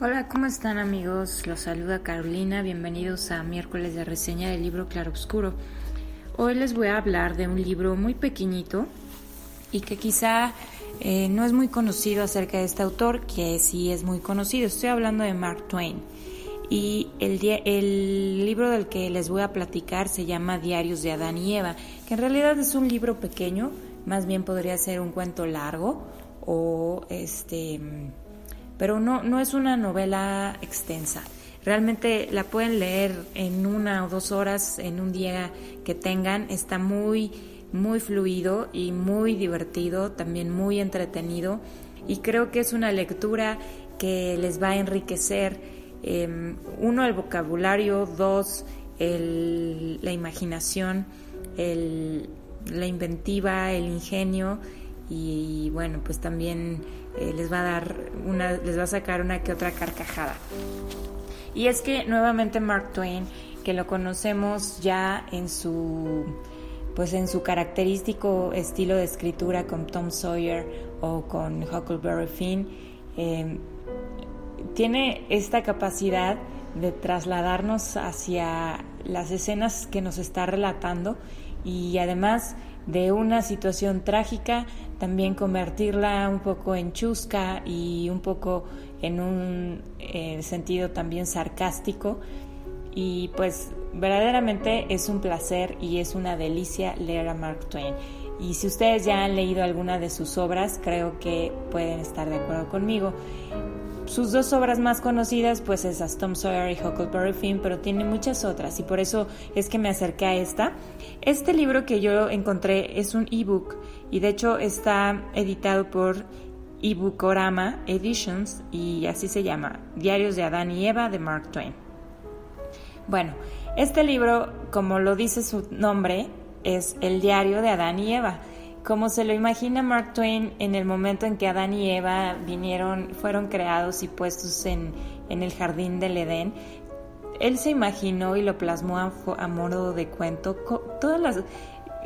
Hola, ¿cómo están amigos? Los saluda Carolina, bienvenidos a miércoles de reseña del libro Claroscuro. Hoy les voy a hablar de un libro muy pequeñito y que quizá eh, no es muy conocido acerca de este autor, que sí es muy conocido. Estoy hablando de Mark Twain. Y el, el libro del que les voy a platicar se llama Diarios de Adán y Eva, que en realidad es un libro pequeño, más bien podría ser un cuento largo o este pero no, no es una novela extensa. Realmente la pueden leer en una o dos horas en un día que tengan. Está muy, muy fluido y muy divertido, también muy entretenido. Y creo que es una lectura que les va a enriquecer, em, uno, el vocabulario, dos, la imaginación, la inventiva, el ingenio y bueno, pues también eh, les va a dar una, les va a sacar una que otra carcajada. Y es que nuevamente Mark Twain, que lo conocemos ya en su pues en su característico estilo de escritura con Tom Sawyer o con Huckleberry Finn, em, tiene esta capacidad de trasladarnos hacia las escenas que nos está relatando y además de una situación trágica también convertirla un poco en chusca y un poco en un eh, sentido también sarcástico. Y pues verdaderamente es un placer y es una delicia leer a Mark Twain. Y si ustedes ya han leído alguna de sus obras, creo que pueden estar de acuerdo conmigo. Sus dos obras más conocidas pues es Tom Sawyer y Huckleberry Finn, pero tiene muchas otras y por eso es que me acerqué a esta. Este libro que yo encontré es un ebook y de hecho está editado por Ebookorama Editions y así se llama, Diarios de Adán y Eva de Mark Twain. Bueno, este libro, como lo dice su nombre, es el diario de Adán y Eva como se lo imagina Mark Twain en el momento en que Adán y Eva vinieron, fueron creados y puestos en, el jardín del Edén, él se imaginó y lo plasmó a, modo de cuento todas las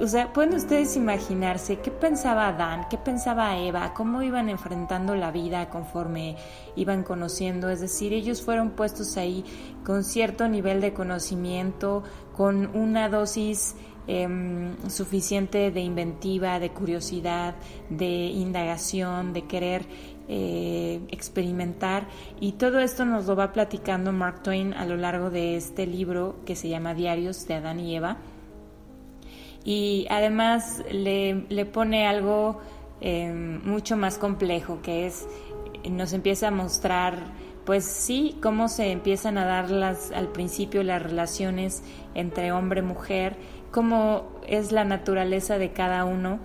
o sea, pueden ustedes imaginarse qué pensaba Adán, qué pensaba Eva, cómo iban enfrentando la vida conforme iban conociendo, es decir, ellos fueron puestos ahí con cierto nivel de conocimiento, con una dosis Em, suficiente de inventiva, de curiosidad, de indagación, de querer eh, experimentar. Y todo esto nos lo va platicando Mark Twain a lo largo de este libro que se llama Diarios de Adán y Eva. Y además le, le pone algo em, mucho más complejo, que es, nos empieza a mostrar pues sí, cómo se empiezan a dar las, al principio las relaciones entre hombre y mujer, cómo es la naturaleza de cada uno.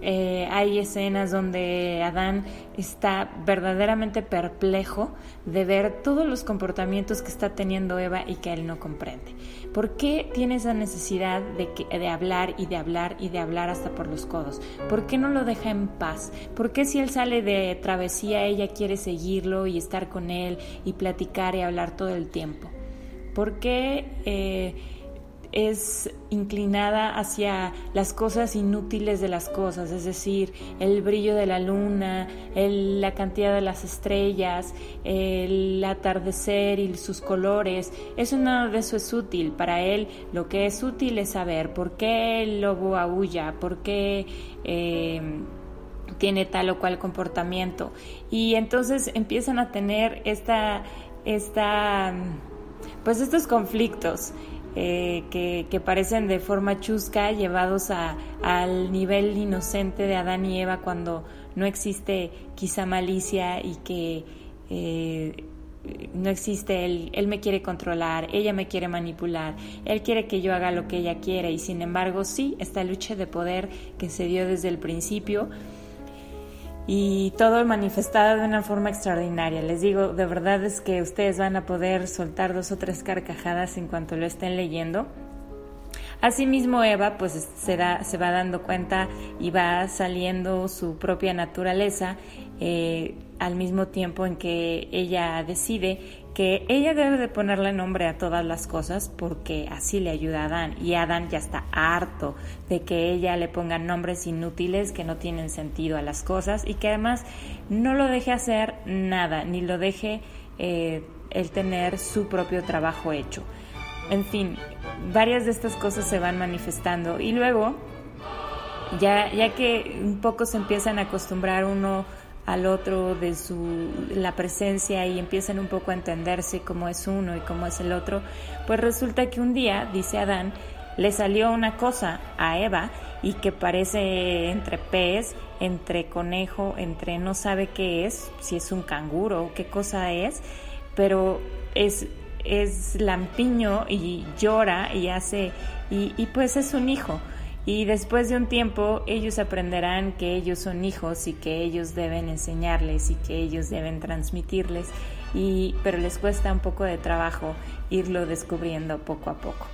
Eh, hay escenas donde Adán está verdaderamente perplejo de ver todos los comportamientos que está teniendo Eva y que él no comprende. ¿Por qué tiene esa necesidad de, hablar y de hablar y de hablar hasta por los codos? ¿Por qué no lo deja en paz? ¿Por qué si él sale de travesía ella quiere seguirlo y estar con él y platicar y hablar todo el tiempo? ¿Por qué... Eh, es inclinada hacia las cosas inútiles de las cosas, es decir, el brillo de la luna, la cantidad de las estrellas, el atardecer y sus colores. Eso nada de eso es útil. Para él lo que es útil es saber por qué el lobo aúlla, por qué... Eh, tiene tal o cual comportamiento y entonces empiezan a tener esta esta pues estos conflictos eh, que, parecen de forma chusca llevados a, al nivel inocente de Adán y Eva cuando no existe quizá malicia y que eh, no existe él, él me quiere controlar, ella me quiere manipular, él quiere que yo haga lo que ella quiere y sin embargo sí, esta lucha de poder que se dio desde el principio y todo manifestado de una forma extraordinaria. Les digo, de verdad es que ustedes van a poder soltar dos o tres carcajadas en cuanto lo estén leyendo. Asimismo, Eva pues se, da, se va dando cuenta y va saliendo su propia naturaleza eh, al mismo tiempo en que ella decide que ella debe de ponerle nombre a todas las cosas porque así le ayuda a Adán y Adán ya está harto de que ella le ponga nombres inútiles que no tienen sentido a las cosas y que además no lo deje hacer nada ni lo deje eh, el tener su propio trabajo hecho. En fin, varias de estas cosas se van manifestando y luego ya, ya que un poco se empiezan a acostumbrar uno al otro de su la presencia y empiezan un poco a entenderse cómo es uno y cómo es el otro, pues resulta que un día, dice Adán, le salió una cosa a Eva y que parece entre pez, entre conejo, entre no sabe qué es, si es un canguro o qué cosa es, pero es es lampiño y llora y hace y, y pues es un hijo y después de un tiempo ellos aprenderán que ellos son hijos y que ellos deben enseñarles y que ellos deben transmitirles, y, pero les cuesta un poco de trabajo irlo descubriendo poco a poco.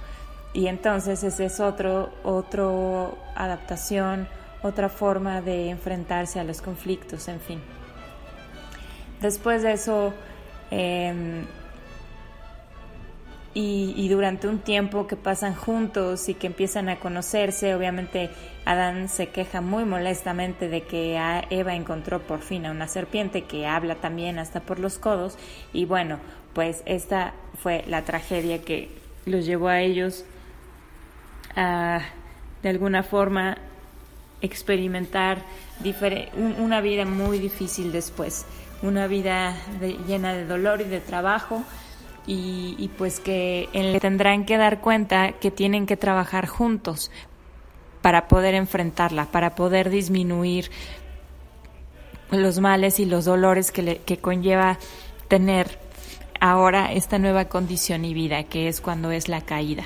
Y entonces esa es otro, otro adaptación, otra forma de enfrentarse a los conflictos, en fin. Después de eso, eh, y, durante un tiempo que pasan juntos y que empiezan a conocerse, obviamente Adán se queja muy molestamente de que Eva encontró por fin a una serpiente que habla también hasta por los codos. Y bueno, pues esta fue la tragedia que los llevó a ellos a de alguna forma experimentar una vida muy difícil después, una vida llena de dolor y de trabajo y, pues que le tendrán que dar cuenta que tienen que trabajar juntos para poder enfrentarla, para poder disminuir los males y los dolores que, le, que conlleva tener ahora esta nueva condición y vida, que es cuando es la caída.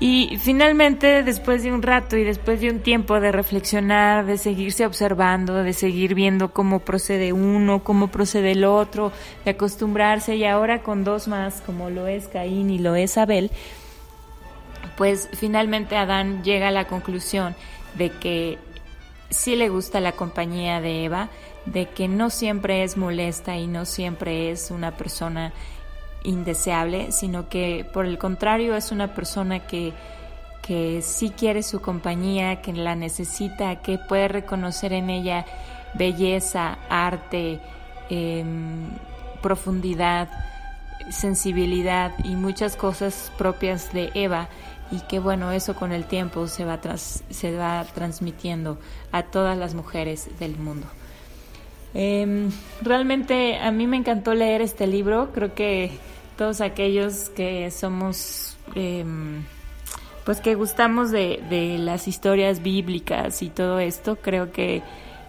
Y finalmente, después de un rato y después de un tiempo de reflexionar, de seguirse observando, de seguir viendo cómo procede uno, cómo procede el otro, de acostumbrarse y ahora con dos más, como lo es Caín y lo es Abel, pues finalmente Adán llega a la conclusión de que sí le gusta la compañía de Eva, de que no siempre es molesta y no siempre es una persona indeseable, sino que por el contrario es una persona que, que sí quiere su compañía, que la necesita, que puede reconocer en ella belleza, arte, em, profundidad, sensibilidad y muchas cosas propias de Eva y que bueno, eso con el tiempo se va, se va transmitiendo a todas las mujeres del mundo. Em, realmente a mí me encantó leer este libro, creo que todos aquellos que somos, em, pues que gustamos de, las historias bíblicas y todo esto, creo que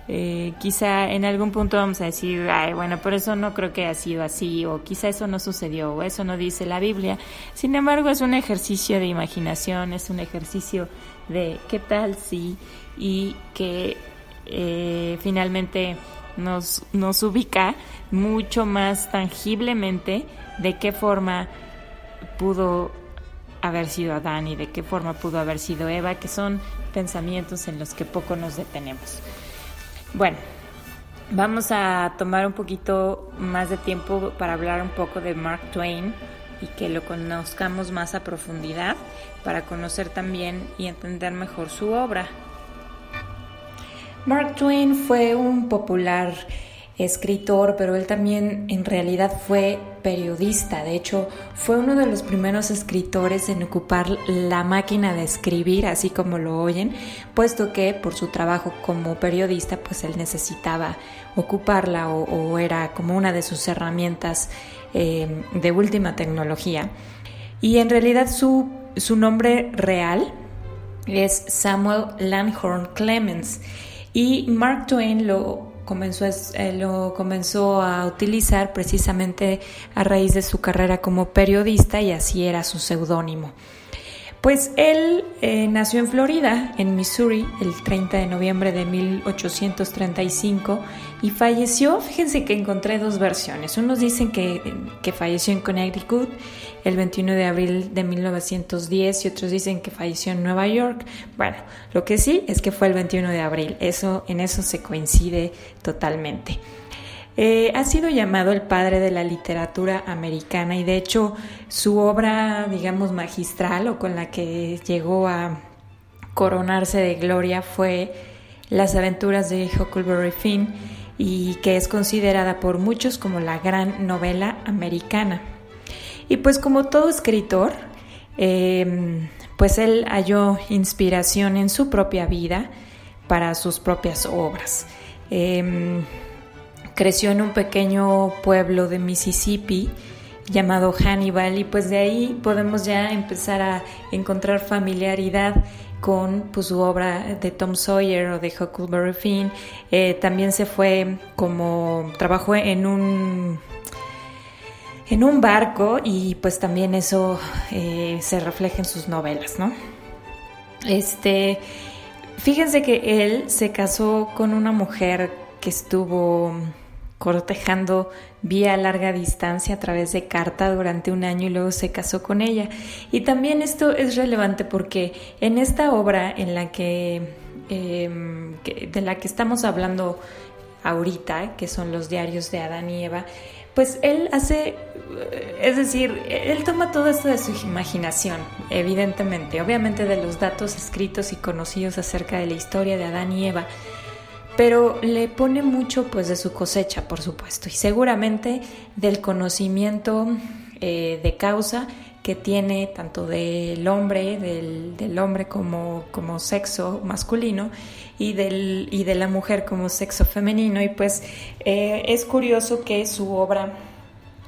eh, quizá en algún punto vamos a decir, ay, bueno, por eso no creo que haya sido así, o quizá eso no sucedió, o eso no dice la Biblia. Sin embargo, es un ejercicio de imaginación, es un ejercicio de qué tal si, y que eh, finalmente nos, nos ubica mucho más tangiblemente de qué forma pudo haber sido Adán y de qué forma pudo haber sido Eva, que son pensamientos en los que poco nos detenemos. Bueno, vamos a tomar un poquito más de tiempo para hablar un poco de Mark Twain. y que lo conozcamos más a profundidad para conocer también y entender mejor su obra. Mark Twain fue un popular escritor, pero él también en realidad fue periodista. De hecho, fue uno de los primeros escritores en ocupar la máquina de escribir, así como lo oyen, puesto que por su trabajo como periodista, pues él necesitaba ocuparla o, era como una de sus herramientas eh, de última tecnología. Y en realidad su, su nombre real es Samuel Langhorne Clemens. Y Mark Twain lo comenzó, eh, lo comenzó a utilizar precisamente a raíz de su carrera como periodista y así era su seudónimo. Pues él eh, nació en Florida, en Missouri, el 30 de noviembre de 1835 y falleció, fíjense que encontré dos versiones. Unos dicen que, que falleció en Connecticut el 21 de abril de 1910 y otros dicen que falleció en Nueva York. Bueno, lo que sí es que fue el 21 de abril, eso, en eso se coincide totalmente. Eh, ha sido llamado el padre de la literatura americana y de hecho su obra, digamos, magistral o con la que llegó a coronarse de gloria fue Las aventuras de Huckleberry Finn y que es considerada por muchos como la gran novela americana. Y pues como todo escritor, em, pues él halló inspiración en su propia vida para sus propias obras. Em, creció en un pequeño pueblo de Mississippi llamado Hannibal y pues de ahí podemos ya empezar a encontrar familiaridad con pues, su obra de Tom Sawyer o de Huckleberry Finn. Eh, también se fue como trabajó en un en un barco y pues también eso eh, se refleja en sus novelas, ¿no? Este, fíjense que él se casó con una mujer que estuvo cortejando vía larga distancia a través de carta durante un año y luego se casó con ella. Y también esto es relevante porque en esta obra en la que, em, de la que estamos hablando ahorita, que son los diarios de Adán y Eva, pues él hace, es decir, él toma todo esto de su imaginación, evidentemente, obviamente de los datos escritos y conocidos acerca de la historia de Adán y Eva, pero le pone mucho pues de su cosecha, por supuesto, y seguramente del conocimiento eh, de causa que tiene tanto del hombre, del, hombre como, como, sexo masculino y, del, y de la mujer como sexo femenino. Y pues eh, es curioso que su obra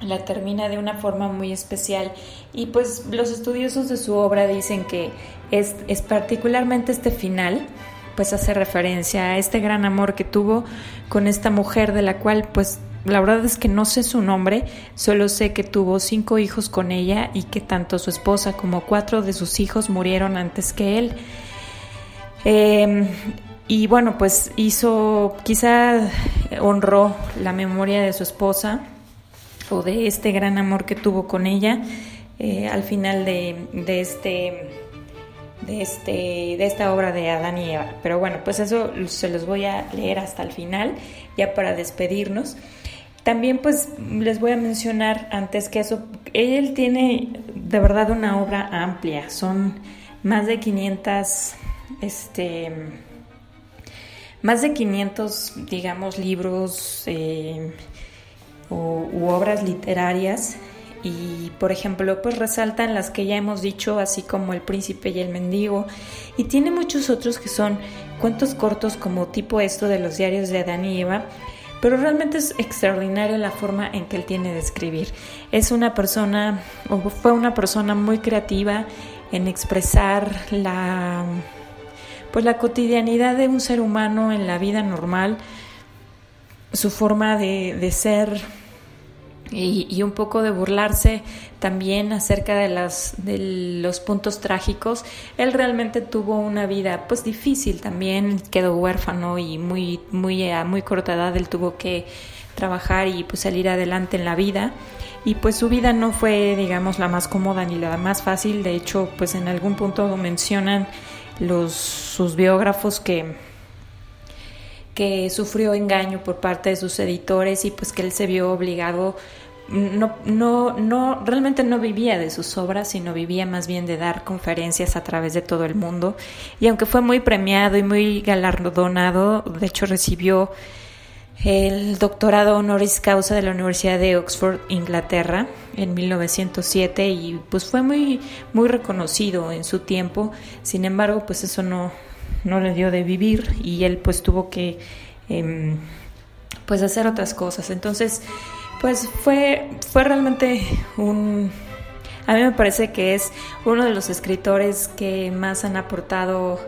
la termina de una forma muy especial y pues los estudiosos de su obra dicen que es, es particularmente este final pues hace referencia a este gran amor que tuvo con esta mujer de la cual pues la verdad es que no sé su nombre, solo sé que tuvo cinco hijos con ella y que tanto su esposa como cuatro de sus hijos murieron antes que él. Em, y bueno, pues hizo, quizá honró la memoria de su esposa o de este gran amor que tuvo con ella eh, al final de, de este de, este, de esta obra de Adán y Eva. Pero bueno, pues eso se los voy a leer hasta el final, ya para despedirnos. También pues les voy a mencionar antes que eso, él tiene de verdad una obra amplia, son más de 500, este, más de 500, digamos, libros eh, u obras literarias y por ejemplo pues resaltan las que ya hemos dicho así como El príncipe y el mendigo y tiene muchos otros que son cuentos cortos como tipo esto de los diarios de Adán y Eva pero realmente es extraordinaria la forma en que él tiene de escribir. Es una persona, o fue una persona muy creativa en expresar la, pues la cotidianidad de un ser humano en la vida normal, su forma de, de ser, y, un poco de burlarse también acerca de, los puntos trágicos. Él realmente tuvo una vida pues difícil también, quedó huérfano y muy, muy, a muy corta edad él tuvo que trabajar y pues salir adelante en la vida y pues su vida no fue digamos la más cómoda ni la más fácil de hecho pues en algún punto mencionan sus biógrafos que que sufrió engaño por parte de sus editores y pues que él se vio obligado no, no, no, realmente no vivía de sus obras, sino vivía más bien de dar conferencias a través de todo el mundo. Y aunque fue muy premiado y muy galardonado, de hecho recibió el doctorado honoris causa de la Universidad de Oxford, Inglaterra, en 1907 y pues fue muy, muy reconocido en su tiempo. Sin embargo, pues eso no, no le dio de vivir y él pues tuvo que em, pues hacer otras cosas. Entonces, pues fue, fue realmente un... A mí me parece que es uno de los escritores que más han aportado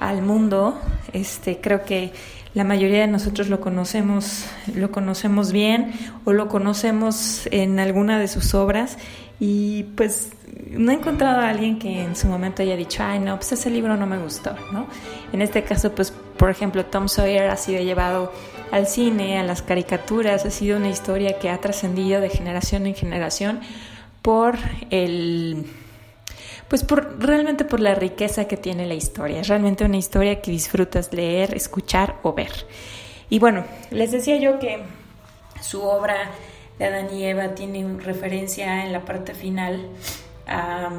al mundo. Este, creo que la mayoría de nosotros lo conocemos, lo conocemos bien o lo conocemos en alguna de sus obras y pues no he encontrado a alguien que en su momento haya dicho, ay no, pues ese libro no me gustó, ¿no? En este caso, pues por ejemplo, Tom Sawyer ha sido llevado al cine, a las caricaturas, ha sido una historia que ha trascendido de generación en generación por el pues por, realmente por la riqueza que tiene la historia. Es realmente una historia que disfrutas leer, escuchar o ver. Y bueno, les decía yo que su obra de Adán y Eva tiene referencia en la parte final a,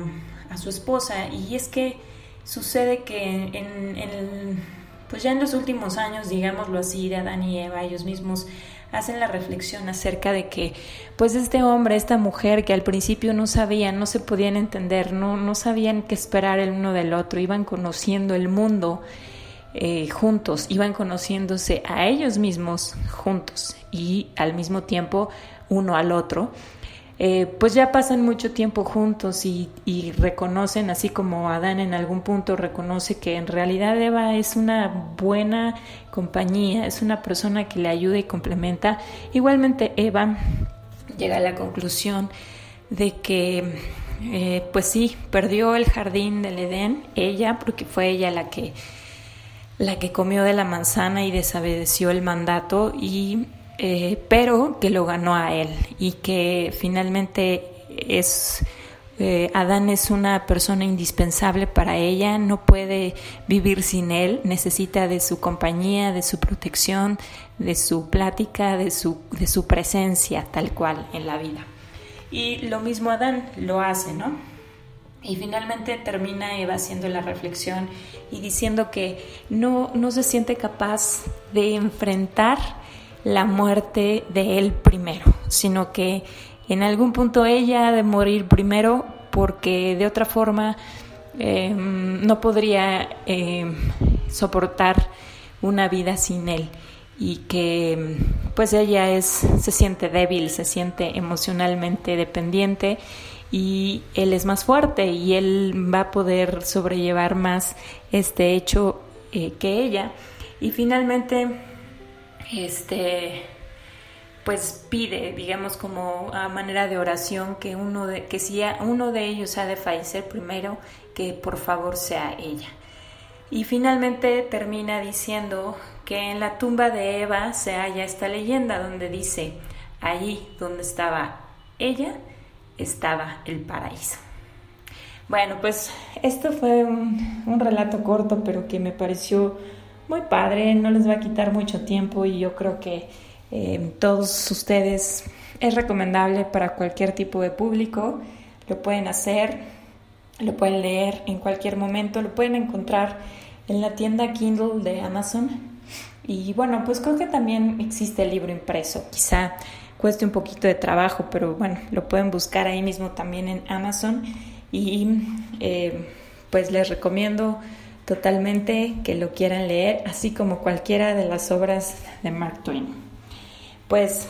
su esposa. Y es que sucede que en, pues ya en los últimos años, digámoslo así, de Adán y Eva, ellos mismos hacen la reflexión acerca de que pues este hombre, esta mujer que al principio no sabían, no se podían entender, no, no sabían qué esperar el uno del otro, iban conociendo el mundo eh, juntos, iban conociéndose a ellos mismos juntos y al mismo tiempo uno al otro. Eh, pues ya pasan mucho tiempo juntos y, reconocen, así como Adán en algún punto reconoce que en realidad Eva es una buena compañía, es una persona que le ayuda y complementa. Igualmente Eva llega a la conclusión de que, eh, pues sí, perdió el jardín del Edén, ella, porque fue ella la que la que comió de la manzana y desobedeció el mandato y eh, pero que lo ganó a él y que finalmente es eh, Adán es una persona indispensable para ella, no puede vivir sin él, necesita de su compañía, de su protección, de su plática, de su, de su presencia tal cual en la vida. Y lo mismo Adán lo hace, ¿no? Y finalmente termina Eva haciendo la reflexión y diciendo que no, no se siente capaz de enfrentar la muerte de él primero, sino que en algún punto ella ha de morir primero porque de otra forma em, no podría em, soportar una vida sin él. Y que pues ella es se siente débil, se siente emocionalmente dependiente y él es más fuerte y él va a poder sobrellevar más este hecho eh, que ella. Y finalmente este pues pide, digamos como a manera de oración que uno de que si uno de ellos ha de fallecer primero, que por favor sea ella. Y finalmente termina diciendo que en la tumba de Eva se halla esta leyenda donde dice, allí donde estaba ella, estaba el paraíso. Bueno, pues esto fue un, un relato corto, pero que me pareció muy padre, no les va a quitar mucho tiempo y yo creo que eh, todos ustedes es recomendable para cualquier tipo de público, lo pueden hacer, lo pueden leer en cualquier momento, lo pueden encontrar en la tienda Kindle de Amazon. Y bueno, pues creo que también existe el libro impreso, quizá cueste un poquito de trabajo, pero bueno, lo pueden buscar ahí mismo también en Amazon. Y eh, pues les recomiendo totalmente que lo quieran leer, así como cualquiera de las obras de Mark Twain. Pues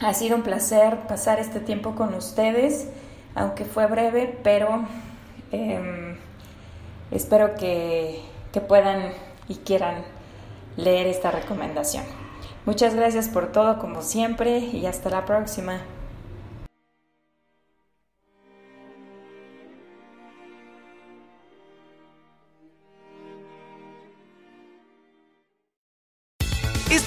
ha sido un placer pasar este tiempo con ustedes, aunque fue breve, pero em, espero que, que puedan y quieran leer esta recomendación. Muchas gracias por todo como siempre y hasta la próxima.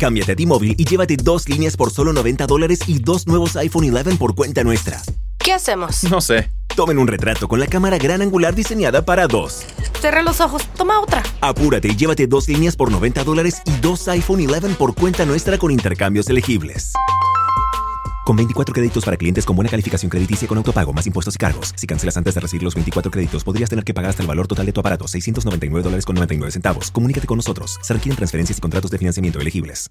Cámbiate a T-Mobile y llévate dos líneas por solo 90 dólares y dos nuevos iPhone 11 por cuenta nuestra. ¿Qué hacemos? No sé. Tomen un retrato con la cámara gran angular diseñada para dos. Cerré los ojos. Toma otra. Apúrate y llévate dos líneas por 90 dólares y dos iPhone 11 por cuenta nuestra con intercambios elegibles. Con 24 créditos para clientes con buena calificación crediticia con autopago más impuestos y cargos. Si cancelas antes de recibir los 24 créditos, podrías tener que pagar hasta el valor total de tu aparato, 699 dólares con 99 centavos. Comunícate con nosotros. Se requieren transferencias y contratos de financiamiento elegibles.